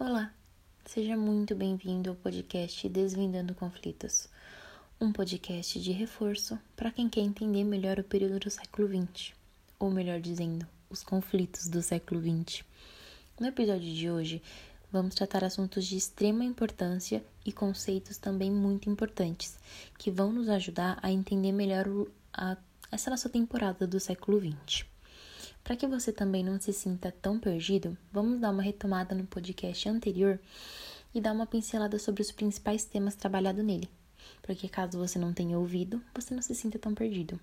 Olá, seja muito bem-vindo ao podcast Desvendando Conflitos, um podcast de reforço para quem quer entender melhor o período do século XX, ou melhor dizendo, os conflitos do século XX. No episódio de hoje, vamos tratar assuntos de extrema importância e conceitos também muito importantes, que vão nos ajudar a entender melhor a, essa nossa temporada do século XX. Para que você também não se sinta tão perdido, vamos dar uma retomada no podcast anterior e dar uma pincelada sobre os principais temas trabalhados nele, porque caso você não tenha ouvido, você não se sinta tão perdido.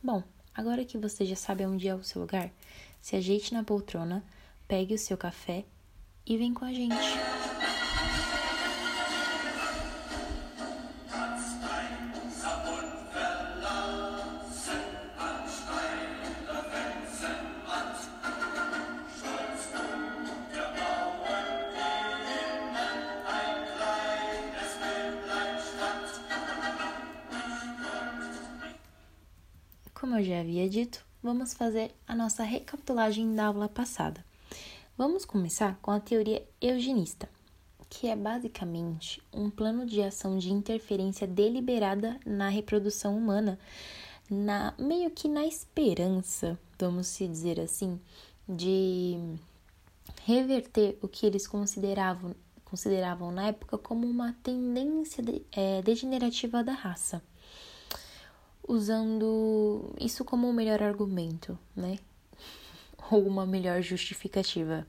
Bom, agora que você já sabe onde é o seu lugar, se ajeite na poltrona, pegue o seu café e vem com a gente. Vamos fazer a nossa recapitulagem da aula passada. Vamos começar com a teoria eugenista, que é basicamente um plano de ação de interferência deliberada na reprodução humana, na meio que na esperança, vamos se dizer assim, de reverter o que eles consideravam consideravam na época como uma tendência de, é, degenerativa da raça usando isso como o um melhor argumento, né? Ou uma melhor justificativa,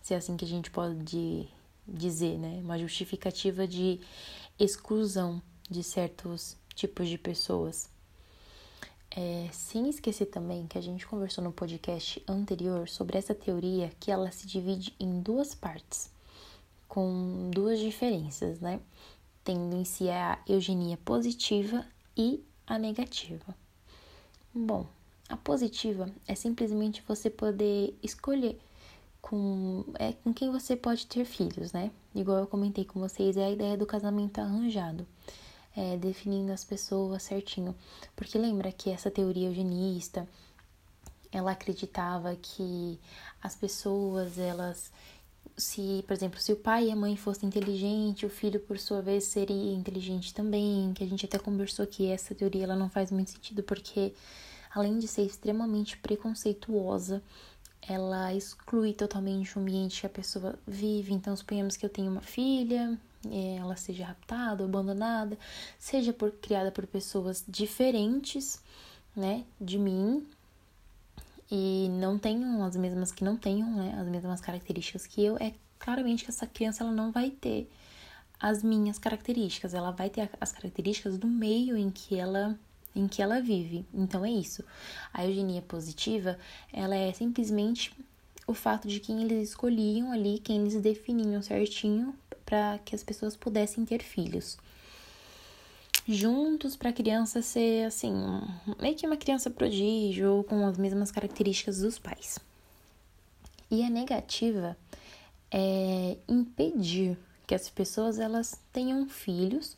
se é assim que a gente pode dizer, né? Uma justificativa de exclusão de certos tipos de pessoas. É, sem esquecer também que a gente conversou no podcast anterior sobre essa teoria que ela se divide em duas partes, com duas diferenças, né? Tendo em si a eugenia positiva e a negativa. Bom, a positiva é simplesmente você poder escolher com, é, com quem você pode ter filhos, né? Igual eu comentei com vocês, é a ideia do casamento arranjado. É, definindo as pessoas certinho. Porque lembra que essa teoria eugenista, ela acreditava que as pessoas, elas se, por exemplo, se o pai e a mãe fossem inteligentes, o filho, por sua vez, seria inteligente também, que a gente até conversou que essa teoria ela não faz muito sentido porque além de ser extremamente preconceituosa, ela exclui totalmente o ambiente que a pessoa vive. Então, suponhamos que eu tenho uma filha, ela seja raptada, abandonada, seja por, criada por pessoas diferentes, né, de mim, e não tenham as mesmas que não tenham, né, as mesmas características que eu, é claramente que essa criança ela não vai ter as minhas características, ela vai ter as características do meio em que ela em que ela vive. Então é isso. A eugenia positiva, ela é simplesmente o fato de quem eles escolhiam ali, quem eles definiam certinho para que as pessoas pudessem ter filhos juntos para a criança ser assim, meio que uma criança prodígio com as mesmas características dos pais. E a negativa é impedir que as pessoas elas tenham filhos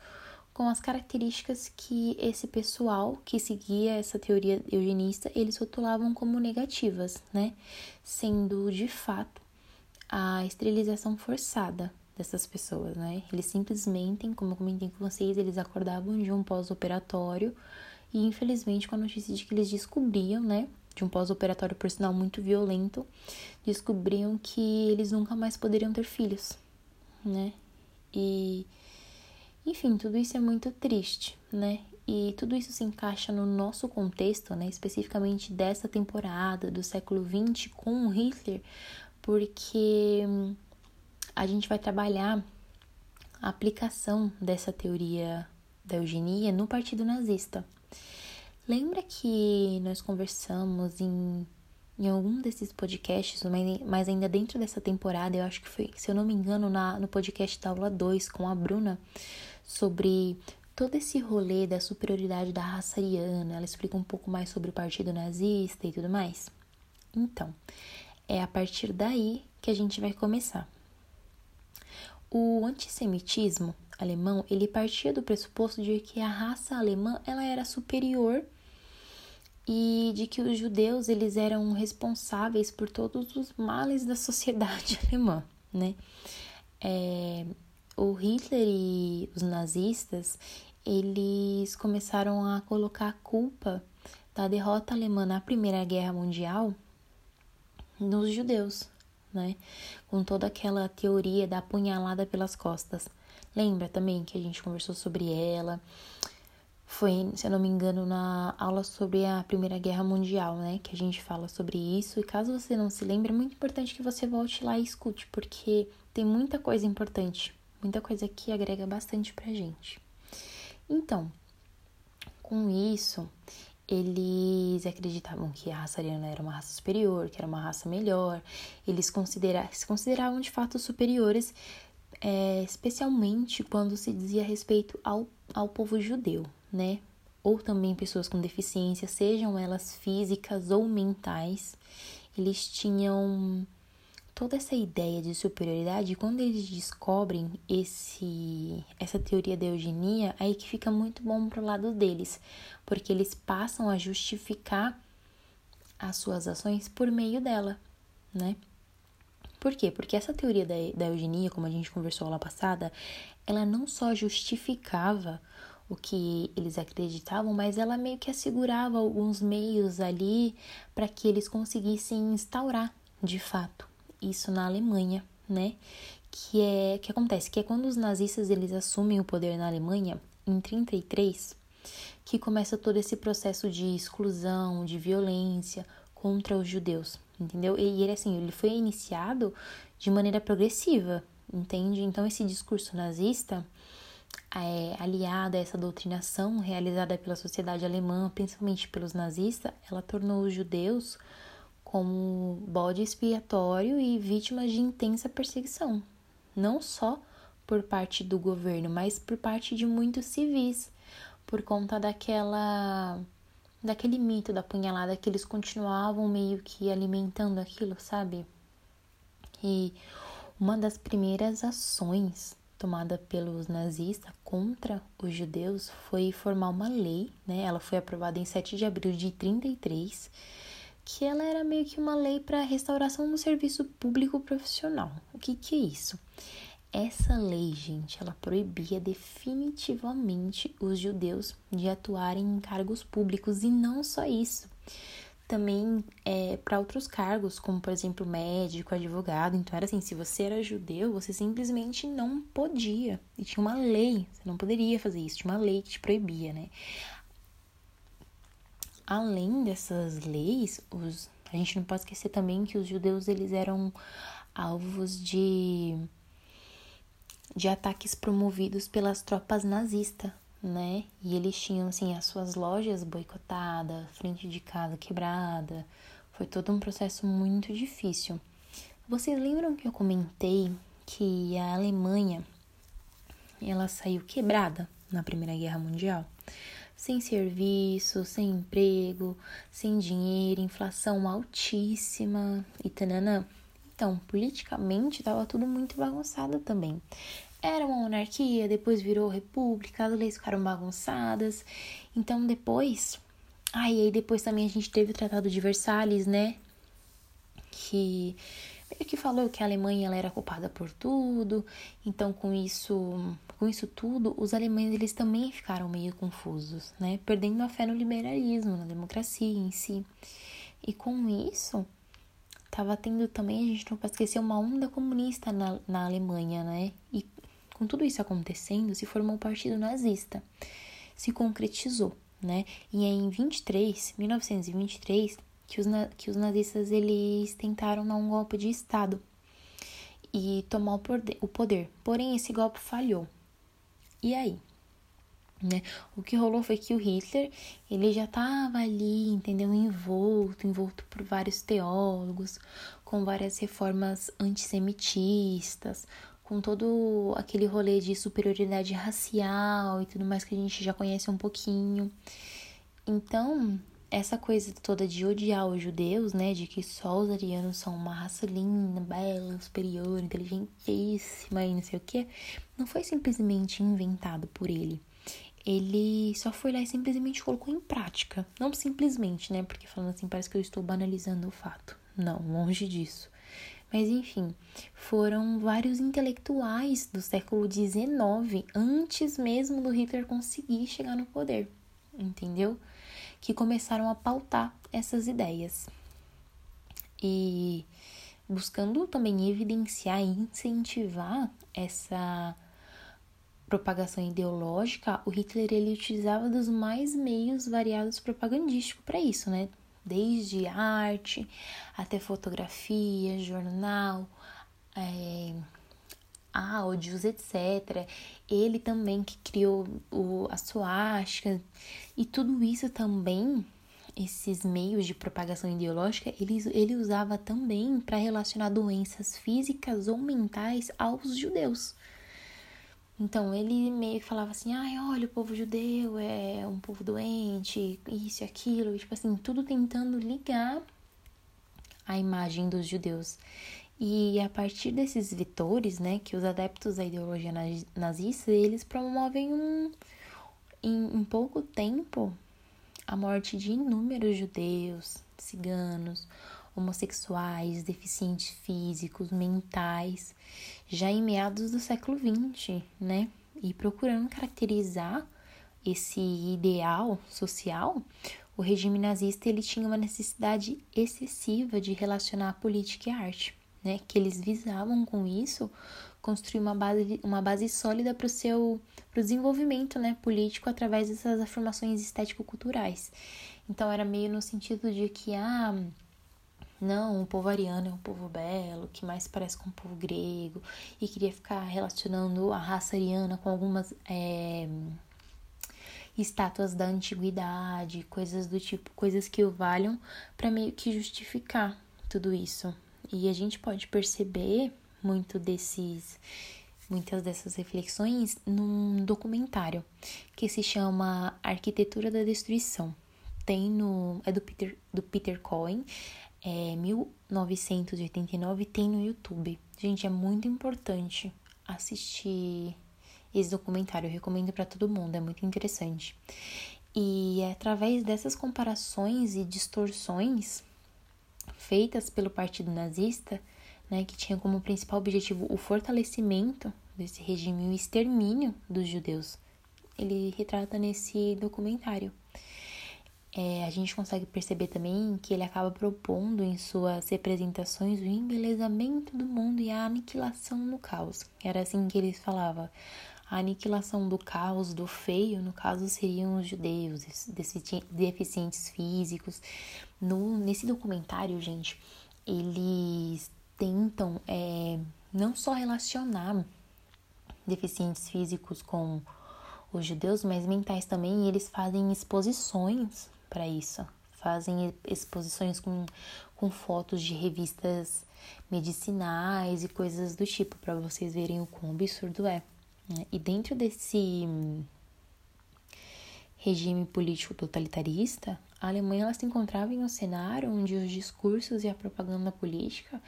com as características que esse pessoal que seguia essa teoria eugenista, eles rotulavam como negativas, né? Sendo de fato a esterilização forçada, dessas pessoas, né? Eles simplesmente, como eu comentei com vocês, eles acordavam de um pós-operatório e infelizmente com a notícia de que eles descobriam, né, de um pós-operatório por sinal muito violento, descobriam que eles nunca mais poderiam ter filhos, né? E enfim, tudo isso é muito triste, né? E tudo isso se encaixa no nosso contexto, né, especificamente dessa temporada do século XX com Hitler, porque a gente vai trabalhar a aplicação dessa teoria da eugenia no Partido Nazista. Lembra que nós conversamos em, em algum desses podcasts, mas ainda dentro dessa temporada, eu acho que foi, se eu não me engano, na, no podcast da aula 2 com a Bruna, sobre todo esse rolê da superioridade da raça ariana. Ela explica um pouco mais sobre o Partido Nazista e tudo mais. Então, é a partir daí que a gente vai começar. O antissemitismo alemão, ele partia do pressuposto de que a raça alemã ela era superior e de que os judeus eles eram responsáveis por todos os males da sociedade alemã, né? É, o Hitler e os nazistas, eles começaram a colocar a culpa da derrota alemã na Primeira Guerra Mundial nos judeus, né? Com toda aquela teoria da apunhalada pelas costas. Lembra também que a gente conversou sobre ela? Foi, se eu não me engano, na aula sobre a Primeira Guerra Mundial, né? Que a gente fala sobre isso. E caso você não se lembre, é muito importante que você volte lá e escute, porque tem muita coisa importante, muita coisa que agrega bastante pra gente. Então, com isso, eles acreditavam que a raça ariana era uma raça superior, que era uma raça melhor. Eles considera se consideravam de fato superiores, é, especialmente quando se dizia respeito ao, ao povo judeu, né? Ou também pessoas com deficiência, sejam elas físicas ou mentais. Eles tinham toda essa ideia de superioridade, quando eles descobrem esse essa teoria da eugenia, aí que fica muito bom pro lado deles, porque eles passam a justificar as suas ações por meio dela, né? Por quê? Porque essa teoria da, da eugenia, como a gente conversou lá passada, ela não só justificava o que eles acreditavam, mas ela meio que assegurava alguns meios ali para que eles conseguissem instaurar de fato isso na Alemanha, né? Que é que acontece que é quando os nazistas eles assumem o poder na Alemanha em 33 que começa todo esse processo de exclusão, de violência contra os judeus, entendeu? E ele assim, ele foi iniciado de maneira progressiva, entende? Então esse discurso nazista é, aliada a essa doutrinação realizada pela sociedade alemã, principalmente pelos nazistas, ela tornou os judeus como bode expiatório e vítimas de intensa perseguição, não só por parte do governo, mas por parte de muitos civis, por conta daquela daquele mito da punhalada que eles continuavam meio que alimentando aquilo, sabe? E uma das primeiras ações tomada pelos nazistas contra os judeus foi formar uma lei, né? Ela foi aprovada em 7 de abril de 33 que ela era meio que uma lei para restauração do serviço público profissional. O que, que é isso? Essa lei, gente, ela proibia definitivamente os judeus de atuarem em cargos públicos e não só isso. Também é, para outros cargos, como por exemplo médico, advogado. Então era assim: se você era judeu, você simplesmente não podia. E tinha uma lei, você não poderia fazer isso, tinha uma lei que te proibia, né? Além dessas leis, os, a gente não pode esquecer também que os judeus eles eram alvos de, de ataques promovidos pelas tropas nazistas, né? E eles tinham assim as suas lojas boicotadas, frente de casa quebrada. Foi todo um processo muito difícil. Vocês lembram que eu comentei que a Alemanha ela saiu quebrada na Primeira Guerra Mundial? Sem serviço, sem emprego, sem dinheiro, inflação altíssima e tananã. Então, politicamente estava tudo muito bagunçado também. Era uma monarquia, depois virou república, as leis ficaram bagunçadas. Então, depois. Ah, aí depois também a gente teve o Tratado de Versalhes, né? Que meio que falou que a Alemanha ela era culpada por tudo. Então, com isso, com isso tudo, os alemães eles também ficaram meio confusos, né? Perdendo a fé no liberalismo, na democracia em si. E com isso, tava tendo também, a gente não pode esquecer, uma onda comunista na, na Alemanha, né? E com tudo isso acontecendo, se formou o Partido Nazista. Se concretizou, né? E em 23, 1923, que os, que os nazistas eles tentaram dar um golpe de Estado e tomar o poder. Porém, esse golpe falhou. E aí? Né? O que rolou foi que o Hitler ele já estava ali, entendeu? Envolto, envolto por vários teólogos, com várias reformas antissemitistas, com todo aquele rolê de superioridade racial e tudo mais que a gente já conhece um pouquinho. Então, essa coisa toda de odiar os judeus, né, de que só os arianos são uma raça linda, bela, superior, inteligentíssima e não sei o que, não foi simplesmente inventado por ele. Ele só foi lá e simplesmente colocou em prática. Não simplesmente, né, porque falando assim parece que eu estou banalizando o fato. Não, longe disso. Mas enfim, foram vários intelectuais do século XIX, antes mesmo do Hitler conseguir chegar no poder, entendeu? Que começaram a pautar essas ideias. E buscando também evidenciar e incentivar essa propagação ideológica, o Hitler ele utilizava dos mais meios variados propagandísticos para isso, né? Desde arte até fotografia, jornal, é, áudios, etc. Ele também que criou o, a suástica e tudo isso também esses meios de propagação ideológica, ele, ele usava também para relacionar doenças físicas ou mentais aos judeus. Então ele meio que falava assim: ai, olha, o povo judeu é um povo doente, isso e aquilo, e, tipo assim, tudo tentando ligar a imagem dos judeus. E a partir desses vetores, né, que os adeptos da ideologia nazista, eles promovem um, em, em pouco tempo a morte de inúmeros judeus, ciganos, homossexuais, deficientes físicos, mentais, já em meados do século XX, né? E procurando caracterizar esse ideal social, o regime nazista ele tinha uma necessidade excessiva de relacionar a política e a arte, né? Que eles visavam com isso construir uma base, uma base sólida para o seu pro desenvolvimento né, político através dessas afirmações estético-culturais. Então era meio no sentido de que ah, não, o povo ariano é um povo belo, que mais parece com o povo grego, e queria ficar relacionando a raça ariana com algumas é, estátuas da antiguidade, coisas do tipo, coisas que o valham para meio que justificar tudo isso. E a gente pode perceber muito desses muitas dessas reflexões num documentário que se chama Arquitetura da Destruição. Tem no é do Peter do Peter Cohen, é 1989, tem no YouTube. Gente, é muito importante assistir esse documentário, eu recomendo para todo mundo, é muito interessante. E é através dessas comparações e distorções feitas pelo Partido Nazista né, que tinha como principal objetivo o fortalecimento desse regime e o extermínio dos judeus. Ele retrata nesse documentário. É, a gente consegue perceber também que ele acaba propondo em suas representações o embelezamento do mundo e a aniquilação do caos. Era assim que ele falava. A aniquilação do caos, do feio, no caso, seriam os judeus, deficientes físicos. No, nesse documentário, gente, eles tentam é, não só relacionar deficientes físicos com os judeus, mas mentais também, e eles fazem exposições para isso. Fazem exposições com, com fotos de revistas medicinais e coisas do tipo, para vocês verem o quão absurdo é. Né? E dentro desse regime político totalitarista, a Alemanha ela se encontrava em um cenário onde os discursos e a propaganda política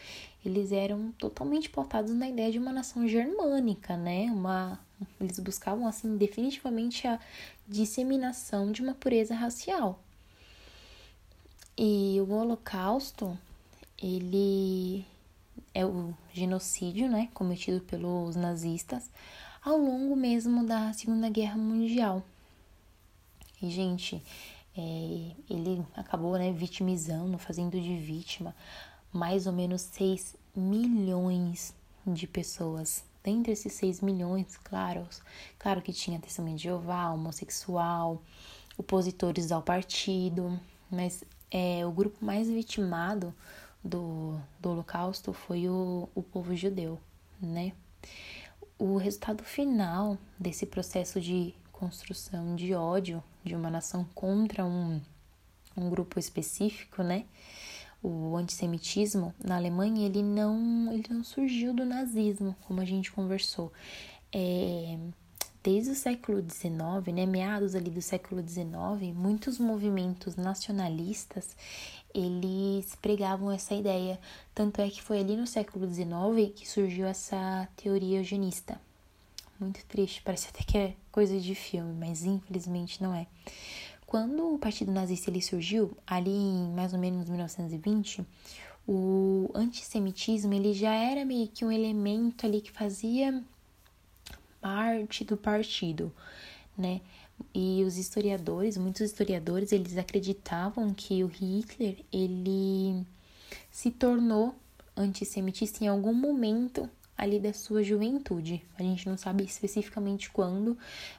eles eram totalmente pautados na ideia de uma nação germânica, né? Uma, eles buscavam assim definitivamente a disseminação de uma pureza racial. E o Holocausto, ele é o genocídio, né, cometido pelos nazistas ao longo mesmo da Segunda Guerra Mundial. E gente, é, ele acabou né, vitimizando, fazendo de vítima mais ou menos 6 milhões de pessoas. Dentre esses 6 milhões, claro, claro que tinha testemunho de Jeová, homossexual, opositores ao partido, mas é, o grupo mais vitimado do, do Holocausto foi o, o povo judeu, né? O resultado final desse processo de construção de ódio de uma nação contra um, um grupo específico, né? O antissemitismo na Alemanha ele não ele não surgiu do nazismo, como a gente conversou. É, desde o século XIX, né, meados ali do século XIX, muitos movimentos nacionalistas eles pregavam essa ideia. Tanto é que foi ali no século XIX que surgiu essa teoria eugenista, muito triste, parece até que é coisa de filme, mas infelizmente não é. Quando o Partido Nazista ele surgiu, ali em mais ou menos 1920, o antissemitismo ele já era meio que um elemento ali que fazia parte do partido, né? E os historiadores, muitos historiadores, eles acreditavam que o Hitler, ele se tornou antissemitista em algum momento ali da sua juventude. A gente não sabe especificamente quando,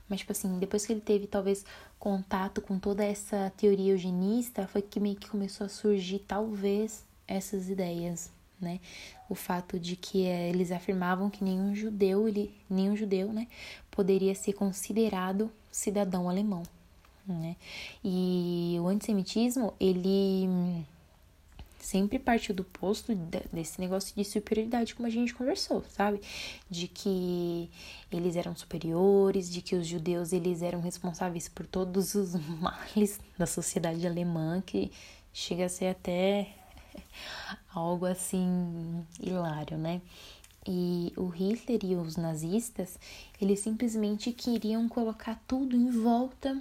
mas tipo assim, depois que ele teve talvez contato com toda essa teoria eugenista, foi que meio que começou a surgir talvez essas ideias, né? O fato de que é, eles afirmavam que nenhum judeu, ele, nenhum judeu, né, poderia ser considerado cidadão alemão, né? E o antissemitismo, ele sempre partiu do posto desse negócio de superioridade, como a gente conversou, sabe? De que eles eram superiores, de que os judeus eles eram responsáveis por todos os males da sociedade alemã, que chega a ser até algo assim hilário, né? E o Hitler e os nazistas, eles simplesmente queriam colocar tudo em volta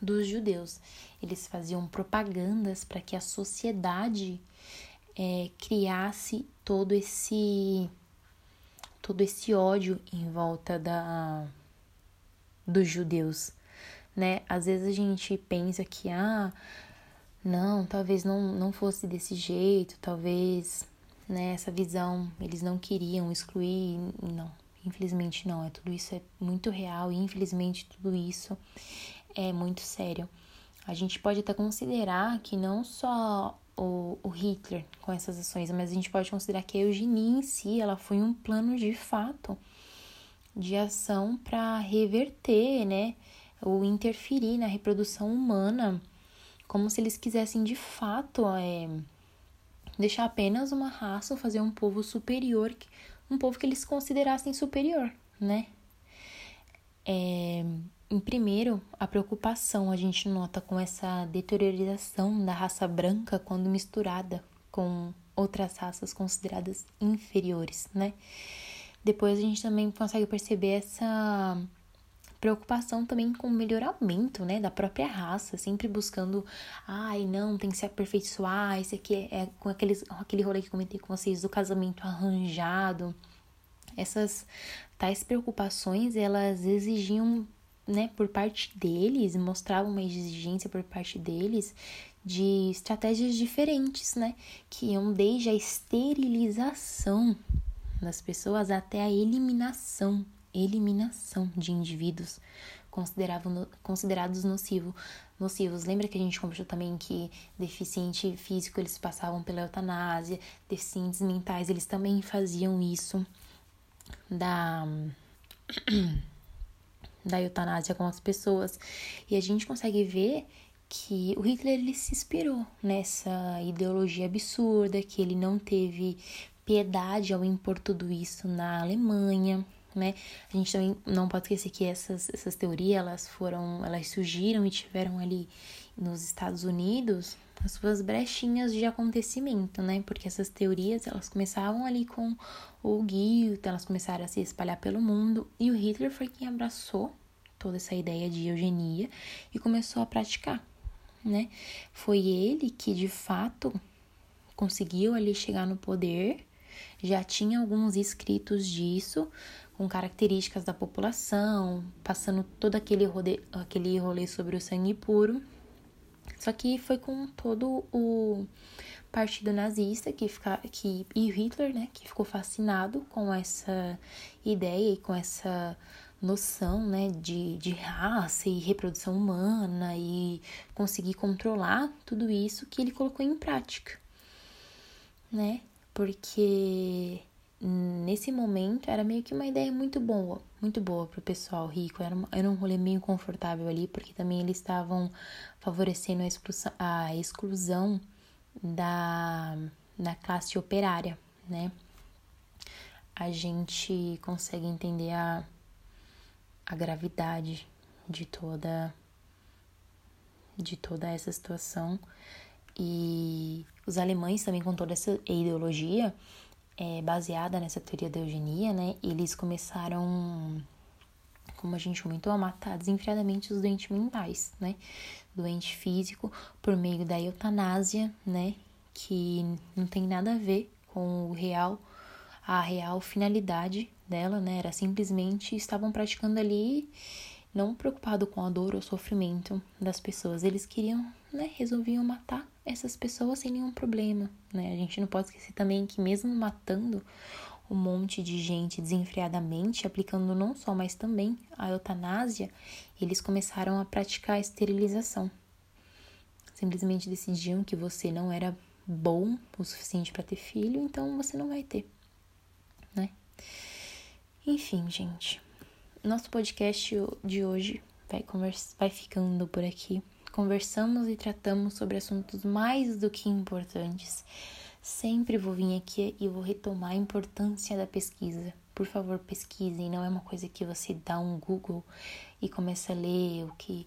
dos judeus. Eles faziam propagandas para que a sociedade é, criasse todo esse todo esse ódio em volta da dos judeus, né? Às vezes a gente pensa que ah, não, talvez não não fosse desse jeito, talvez, né, essa visão eles não queriam excluir, não. Infelizmente não, é tudo isso é muito real e infelizmente tudo isso é muito sério. A gente pode até considerar que não só o, o Hitler com essas ações, mas a gente pode considerar que a eugenia em si, ela foi um plano de fato de ação para reverter, né, ou interferir na reprodução humana, como se eles quisessem de fato é, deixar apenas uma raça ou fazer um povo superior, um povo que eles considerassem superior, né? É, em primeiro, a preocupação a gente nota com essa deteriorização da raça branca quando misturada com outras raças consideradas inferiores, né? Depois a gente também consegue perceber essa preocupação também com o melhoramento, né, da própria raça, sempre buscando, ai, não, tem que se aperfeiçoar, esse aqui é, é com aqueles, aquele rolê que comentei com vocês do casamento arranjado. Essas tais preocupações, elas exigiam né, por parte deles, mostrava uma exigência por parte deles de estratégias diferentes, né, que iam desde a esterilização das pessoas até a eliminação, eliminação de indivíduos considerados nocivo, nocivos. Lembra que a gente conversou também que deficiente físico eles passavam pela eutanásia, deficientes mentais eles também faziam isso da da eutanásia com as pessoas. E a gente consegue ver que o Hitler ele se inspirou nessa ideologia absurda, que ele não teve piedade ao impor tudo isso na Alemanha, né? A gente também não pode esquecer que essas, essas teorias elas foram, elas surgiram e tiveram ali nos Estados Unidos as suas brechinhas de acontecimento, né? Porque essas teorias elas começaam ali com o Goethe, elas começaram a se espalhar pelo mundo e o Hitler foi quem abraçou toda essa ideia de eugenia e começou a praticar, né? Foi ele que de fato conseguiu ali chegar no poder, já tinha alguns escritos disso, com características da população, passando todo aquele rolê, aquele rolê sobre o sangue puro. Só que foi com todo o partido nazista que, fica, que e Hitler, né, que ficou fascinado com essa ideia e com essa noção né, de, de raça e reprodução humana e conseguir controlar tudo isso que ele colocou em prática, né? Porque nesse momento era meio que uma ideia muito boa, muito boa para o pessoal rico. Era, era um rolê meio confortável ali, porque também eles estavam favorecendo a exclusão, a exclusão da, da classe operária, né? A gente consegue entender a a gravidade de toda de toda essa situação e os alemães também com toda essa ideologia é, baseada nessa teoria da eugenia, né? Eles começaram, como a gente comentou, a matar desenfreadamente os doentes mentais, né? Doente físico por meio da eutanásia, né? que não tem nada a ver com o real, a real finalidade dela, né? Era simplesmente estavam praticando ali, não preocupado com a dor ou sofrimento das pessoas. Eles queriam, né? Resolviam matar essas pessoas sem nenhum problema, né? A gente não pode esquecer também que mesmo matando um monte de gente desenfreadamente, aplicando não só, mas também a eutanásia, eles começaram a praticar a esterilização. Simplesmente decidiam que você não era bom o suficiente para ter filho, então você não vai ter, né? Enfim, gente, nosso podcast de hoje vai, conversa, vai ficando por aqui. Conversamos e tratamos sobre assuntos mais do que importantes. Sempre vou vir aqui e vou retomar a importância da pesquisa. Por favor, pesquisem, não é uma coisa que você dá um Google e começa a ler o que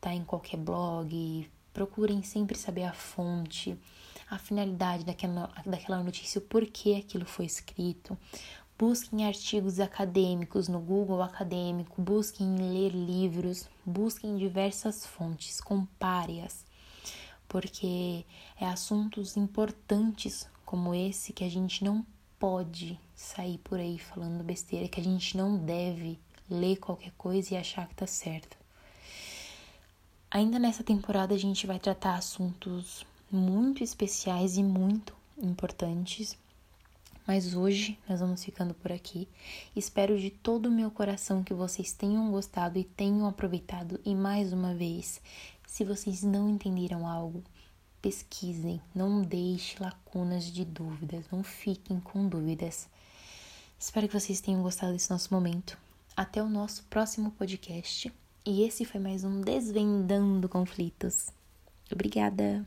tá em qualquer blog. Procurem sempre saber a fonte a finalidade daquela, daquela notícia, o porquê aquilo foi escrito. Busquem artigos acadêmicos no Google Acadêmico, busquem ler livros, busquem diversas fontes, compare-as, porque é assuntos importantes como esse que a gente não pode sair por aí falando besteira, que a gente não deve ler qualquer coisa e achar que tá certo. Ainda nessa temporada a gente vai tratar assuntos muito especiais e muito importantes. Mas hoje nós vamos ficando por aqui. Espero de todo o meu coração que vocês tenham gostado e tenham aproveitado. E mais uma vez, se vocês não entenderam algo, pesquisem, não deixe lacunas de dúvidas, não fiquem com dúvidas. Espero que vocês tenham gostado desse nosso momento. Até o nosso próximo podcast. E esse foi mais um Desvendando Conflitos. Obrigada!